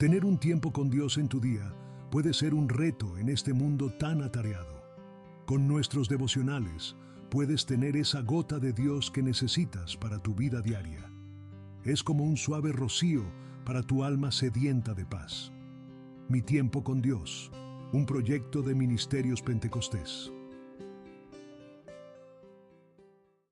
Tener un tiempo con Dios en tu día puede ser un reto en este mundo tan atareado. Con nuestros devocionales puedes tener esa gota de Dios que necesitas para tu vida diaria. Es como un suave rocío para tu alma sedienta de paz. Mi tiempo con Dios, un proyecto de Ministerios Pentecostés.